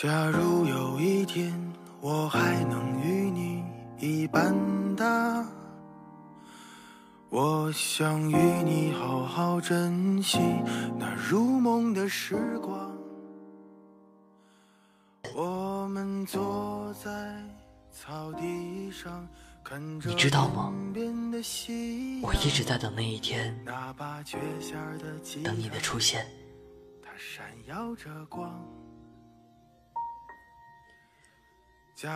假如有一天我还能与你一般大，我想与你好好珍惜那如梦的时光。我们坐在草地上，看着你知道吗我一直在等那一天，等你的出现。它闪耀着光。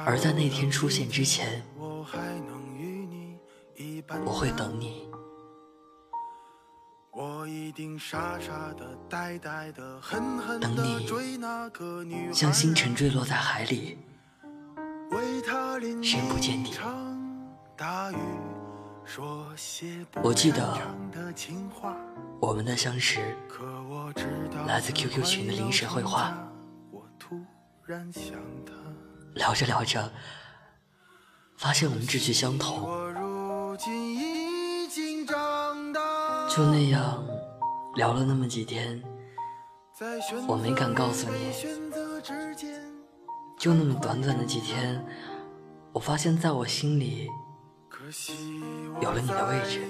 而在那天出现之前，我还能与你一般我会等你。我一定傻傻的、呆呆的、狠狠的等你追那个女孩，像星辰坠落在海里，为她淋谁不见底大雨，说些不我记得我们的相识可我知道来自 QQ 群的临时绘画。我突然想她，聊着聊着，发现我们志趣相投，就那样聊了那么几天，我没敢告诉你。就那么短短的几天，我发现在我心里有了你的位置。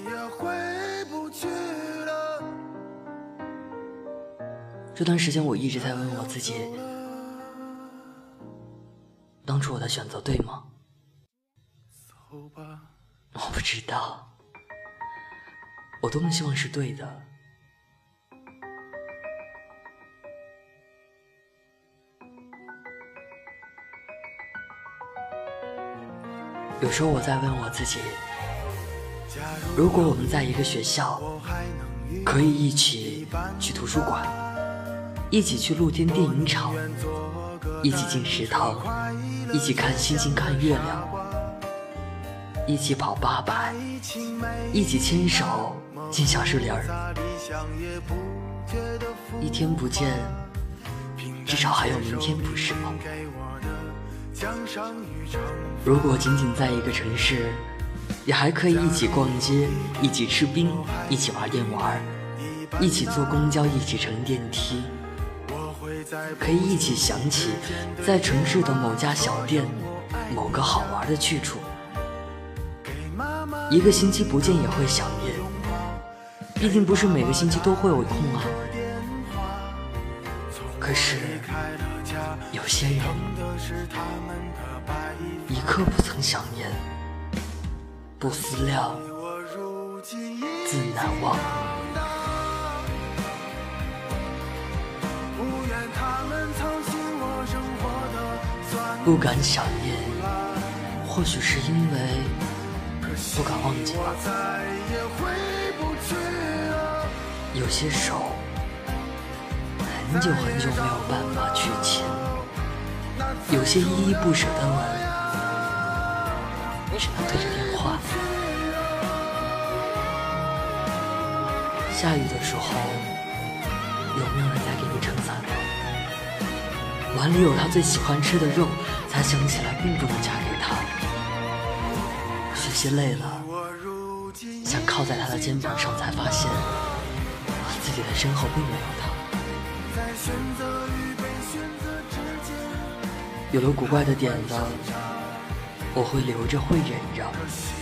这段时间我一直在问我自己，当初我的选择对吗？我不知道，我多么希望是对的。有时候我在问我自己，如如果我们在一个学校，可以一起去图书馆，一起去露天电影场，一起进食堂，一起看星星看月亮，一起跑八百，一起牵手进小树林儿，一天不见，至少还有明天，不是吗？如果仅仅在一个城市，也还可以一起逛街，一起吃冰，一起玩电玩，一起坐公交，一起乘电梯，可以一起想起在城市的某家小店，某个好玩的去处。一个星期不见也会想念，毕竟不是每个星期都会有空啊。可是，有些人一刻不曾想念，不思量，自难忘。不敢想念，或许是因为不敢忘记吧。有些手很久很久没有办法去牵，有些依依不舍的吻，只能对着电话。下雨的时候，有没有人在给你撑伞呢？碗里有他最喜欢吃的肉，才想起来并不能嫁给他。学习累了，想靠在他的肩膀上，才发现自己的身后并没有他。有了古怪的点子，我会留着，会忍着，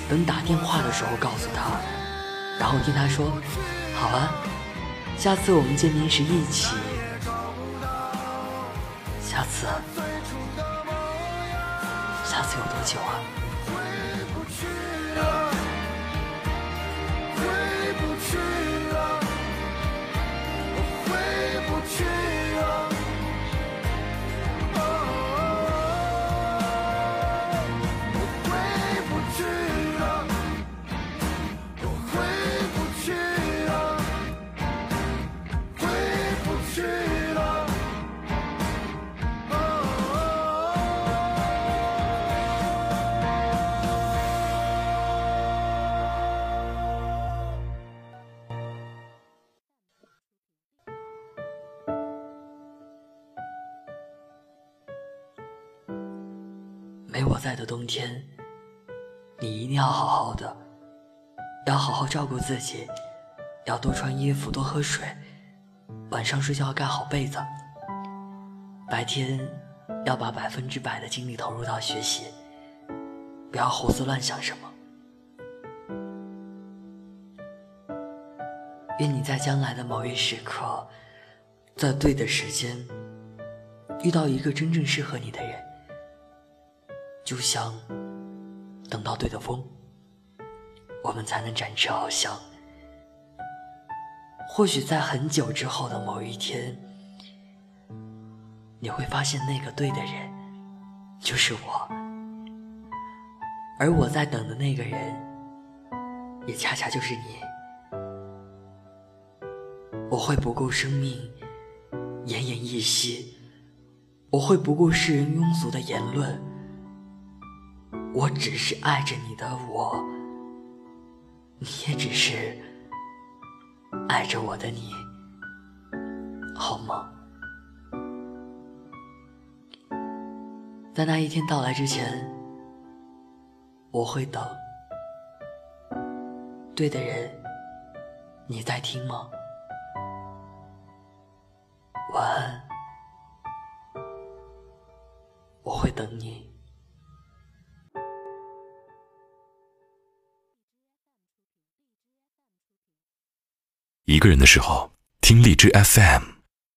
等打电话的时候告诉他，然后听他说：“好啊，下次我们见面时一起。”下次，下次有多久啊？没我在的冬天，你一定要好好的，要好好照顾自己，要多穿衣服，多喝水，晚上睡觉要盖好被子。白天要把百分之百的精力投入到学习，不要胡思乱想什么。愿你在将来的某一时刻，在对的时间，遇到一个真正适合你的人，就像等到对的风，我们才能展翅翱翔。或许在很久之后的某一天，你会发现那个对的人就是我，而我在等的那个人，也恰恰就是你。我会不顾生命奄奄一息，我会不顾世人庸俗的言论，我只是爱着你的我，你也只是爱着我的你，好吗？在那一天到来之前，我会等。对的人，你在听吗？晚安，我会等你。个人的时候，听荔枝 FM。